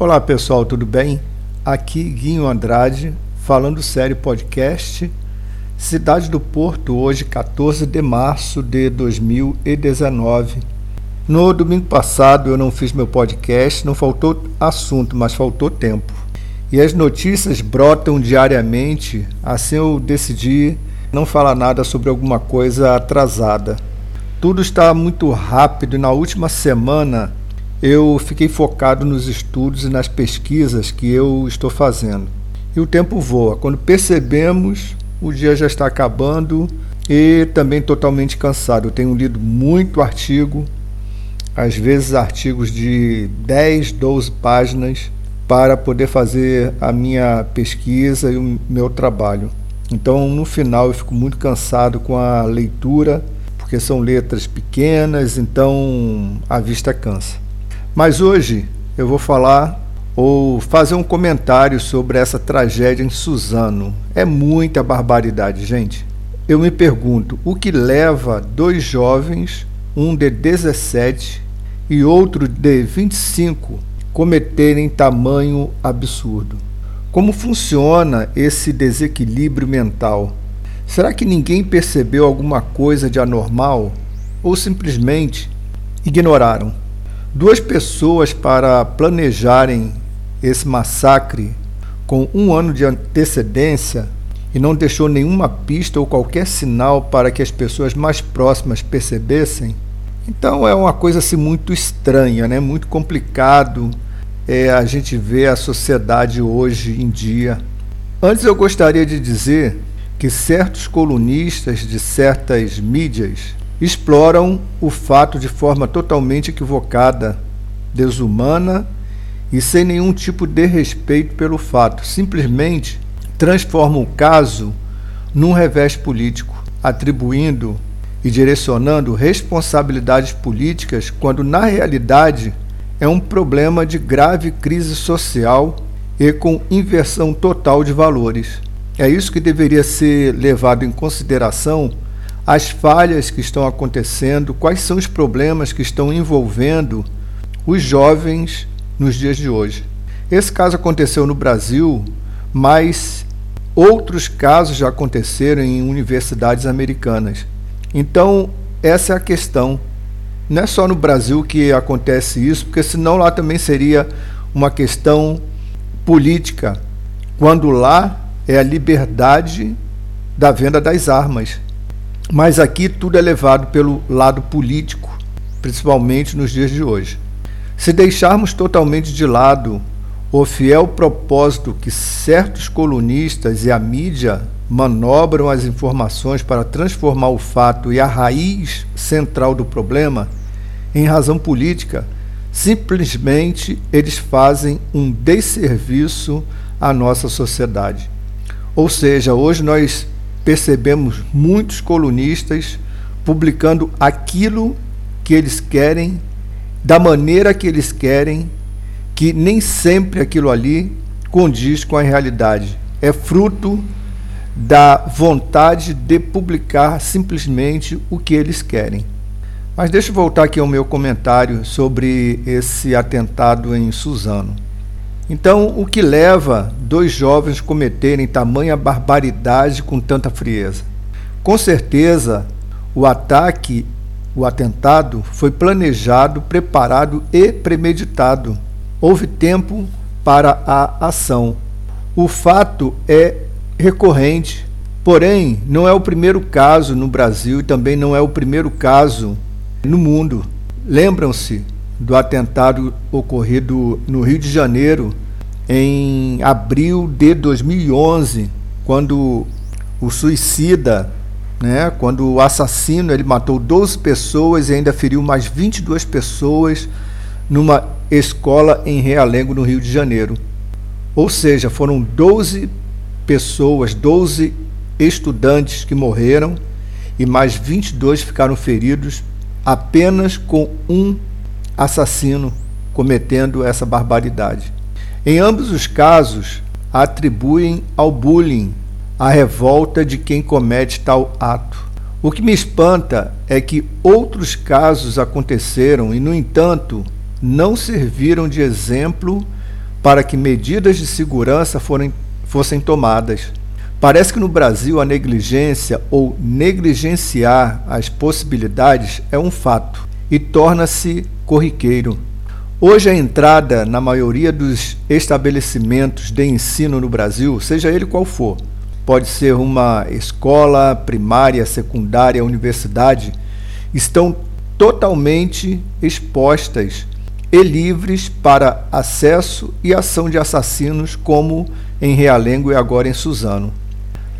Olá pessoal, tudo bem? Aqui Guinho Andrade, falando sério podcast. Cidade do Porto, hoje 14 de março de 2019. No domingo passado eu não fiz meu podcast, não faltou assunto, mas faltou tempo. E as notícias brotam diariamente, assim eu decidi não falar nada sobre alguma coisa atrasada. Tudo está muito rápido e na última semana eu fiquei focado nos estudos e nas pesquisas que eu estou fazendo. E o tempo voa. Quando percebemos, o dia já está acabando e também totalmente cansado. Eu tenho lido muito artigo, às vezes artigos de 10, 12 páginas, para poder fazer a minha pesquisa e o meu trabalho. Então, no final, eu fico muito cansado com a leitura, porque são letras pequenas, então a vista cansa. Mas hoje eu vou falar ou fazer um comentário sobre essa tragédia em Suzano. É muita barbaridade, gente. Eu me pergunto o que leva dois jovens, um de 17 e outro de 25, cometerem tamanho absurdo. Como funciona esse desequilíbrio mental? Será que ninguém percebeu alguma coisa de anormal ou simplesmente ignoraram? Duas pessoas para planejarem esse massacre com um ano de antecedência e não deixou nenhuma pista ou qualquer sinal para que as pessoas mais próximas percebessem. Então é uma coisa assim muito estranha, né? Muito complicado é, a gente ver a sociedade hoje em dia. Antes eu gostaria de dizer que certos colunistas de certas mídias exploram o fato de forma totalmente equivocada, desumana e sem nenhum tipo de respeito pelo fato. Simplesmente transformam o caso num revés político, atribuindo e direcionando responsabilidades políticas quando na realidade é um problema de grave crise social e com inversão total de valores. É isso que deveria ser levado em consideração as falhas que estão acontecendo, quais são os problemas que estão envolvendo os jovens nos dias de hoje. Esse caso aconteceu no Brasil, mas outros casos já aconteceram em universidades americanas. Então, essa é a questão. Não é só no Brasil que acontece isso, porque senão lá também seria uma questão política, quando lá é a liberdade da venda das armas. Mas aqui tudo é levado pelo lado político, principalmente nos dias de hoje. Se deixarmos totalmente de lado o fiel propósito que certos colunistas e a mídia manobram as informações para transformar o fato e a raiz central do problema em razão política, simplesmente eles fazem um desserviço à nossa sociedade. Ou seja, hoje nós percebemos muitos colunistas publicando aquilo que eles querem, da maneira que eles querem, que nem sempre aquilo ali condiz com a realidade. É fruto da vontade de publicar simplesmente o que eles querem. Mas deixa eu voltar aqui ao meu comentário sobre esse atentado em Suzano. Então, o que leva dois jovens a cometerem tamanha barbaridade com tanta frieza? Com certeza, o ataque, o atentado, foi planejado, preparado e premeditado. Houve tempo para a ação. O fato é recorrente, porém, não é o primeiro caso no Brasil e também não é o primeiro caso no mundo. Lembram-se do atentado ocorrido no Rio de Janeiro em abril de 2011, quando o suicida, né, quando o assassino ele matou 12 pessoas e ainda feriu mais 22 pessoas numa escola em Realengo, no Rio de Janeiro. Ou seja, foram 12 pessoas, 12 estudantes que morreram e mais 22 ficaram feridos apenas com um assassino cometendo essa barbaridade. Em ambos os casos, atribuem ao bullying a revolta de quem comete tal ato. O que me espanta é que outros casos aconteceram e, no entanto, não serviram de exemplo para que medidas de segurança forem, fossem tomadas. Parece que no Brasil a negligência ou negligenciar as possibilidades é um fato e torna-se corriqueiro. Hoje a entrada na maioria dos estabelecimentos de ensino no Brasil, seja ele qual for, pode ser uma escola primária, secundária, universidade, estão totalmente expostas e livres para acesso e ação de assassinos, como em Realengo e agora em Suzano.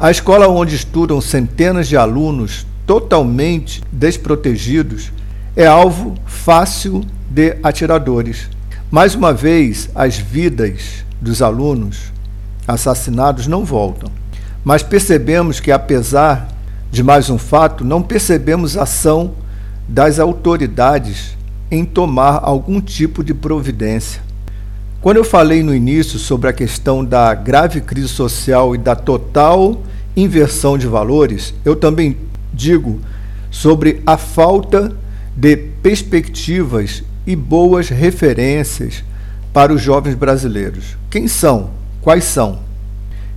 A escola onde estudam centenas de alunos totalmente desprotegidos é alvo fácil de atiradores. Mais uma vez, as vidas dos alunos assassinados não voltam. Mas percebemos que, apesar de mais um fato, não percebemos ação das autoridades em tomar algum tipo de providência. Quando eu falei no início sobre a questão da grave crise social e da total inversão de valores, eu também digo sobre a falta de perspectivas e boas referências para os jovens brasileiros. Quem são? Quais são?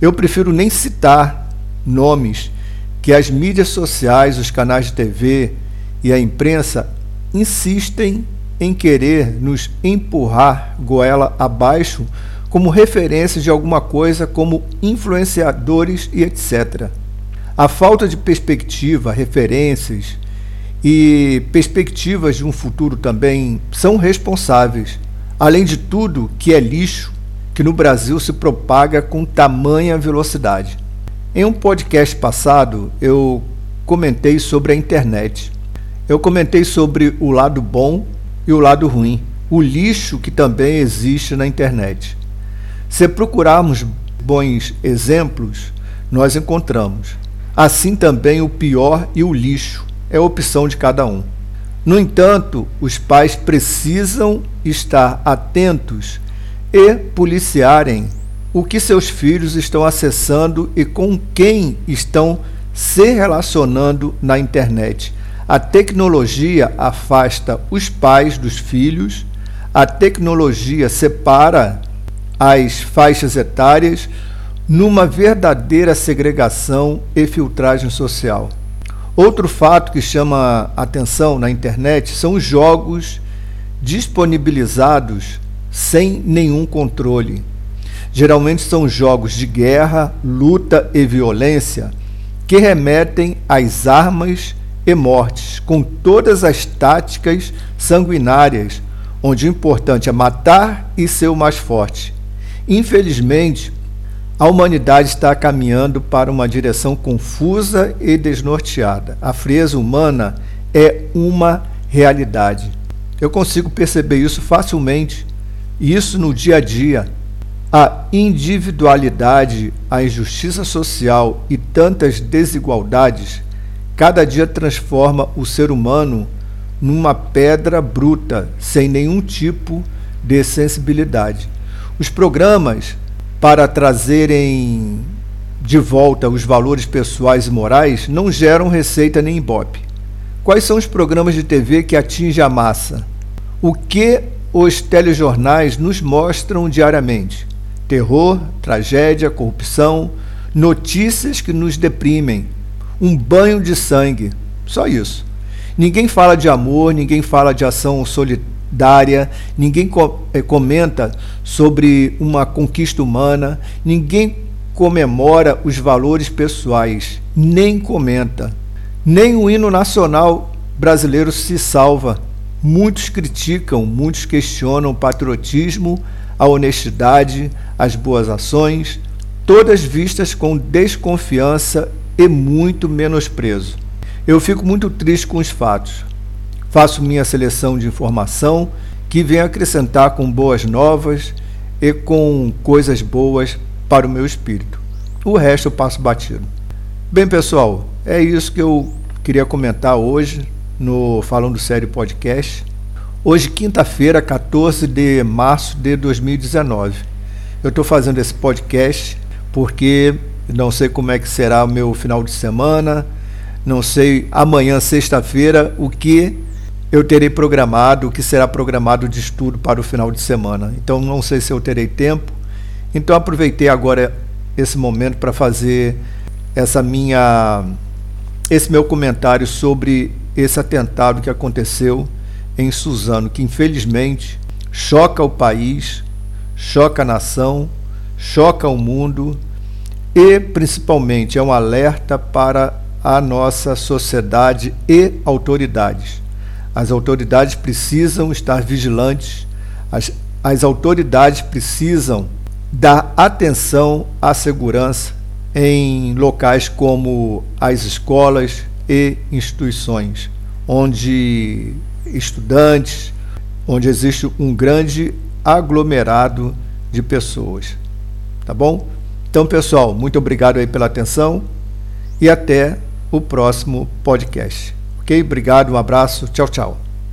Eu prefiro nem citar nomes que as mídias sociais, os canais de TV e a imprensa insistem em querer nos empurrar goela abaixo como referência de alguma coisa, como influenciadores e etc. A falta de perspectiva, referências e perspectivas de um futuro também são responsáveis. Além de tudo, que é lixo que no Brasil se propaga com tamanha velocidade. Em um podcast passado, eu comentei sobre a internet. Eu comentei sobre o lado bom e o lado ruim, o lixo que também existe na internet. Se procurarmos bons exemplos, nós encontramos. Assim também o pior e o lixo é opção de cada um. No entanto, os pais precisam estar atentos e policiarem o que seus filhos estão acessando e com quem estão se relacionando na internet a tecnologia afasta os pais dos filhos, a tecnologia separa as faixas etárias numa verdadeira segregação e filtragem social. Outro fato que chama atenção na internet são os jogos disponibilizados sem nenhum controle. Geralmente são jogos de guerra, luta e violência que remetem às armas e mortes, com todas as táticas sanguinárias, onde o importante é matar e ser o mais forte. Infelizmente, a humanidade está caminhando para uma direção confusa e desnorteada. A frieza humana é uma realidade. Eu consigo perceber isso facilmente, e isso no dia a dia. A individualidade, a injustiça social e tantas desigualdades cada dia transforma o ser humano numa pedra bruta, sem nenhum tipo de sensibilidade. Os programas para trazerem de volta os valores pessoais e morais não geram receita nem ibope. Quais são os programas de TV que atingem a massa? O que os telejornais nos mostram diariamente? Terror, tragédia, corrupção, notícias que nos deprimem, um banho de sangue. Só isso. Ninguém fala de amor, ninguém fala de ação solidária, ninguém eh, comenta sobre uma conquista humana, ninguém comemora os valores pessoais, nem comenta. Nem o hino nacional brasileiro se salva. Muitos criticam, muitos questionam o patriotismo, a honestidade, as boas ações, todas vistas com desconfiança e muito menosprezo. Eu fico muito triste com os fatos. Faço minha seleção de informação que vem acrescentar com boas novas e com coisas boas para o meu espírito. O resto eu passo batido. Bem, pessoal, é isso que eu queria comentar hoje no Falando Sério Podcast. Hoje, quinta-feira, 14 de março de 2019. Eu estou fazendo esse podcast porque não sei como é que será o meu final de semana, não sei amanhã, sexta-feira, o que eu terei programado o que será programado de estudo para o final de semana. Então não sei se eu terei tempo. Então aproveitei agora esse momento para fazer essa minha esse meu comentário sobre esse atentado que aconteceu em Suzano, que infelizmente choca o país, choca a nação, choca o mundo e principalmente é um alerta para a nossa sociedade e autoridades. As autoridades precisam estar vigilantes, as, as autoridades precisam dar atenção à segurança em locais como as escolas e instituições, onde estudantes, onde existe um grande aglomerado de pessoas. Tá bom? Então, pessoal, muito obrigado aí pela atenção e até o próximo podcast. Ok? Obrigado, um abraço, tchau, tchau.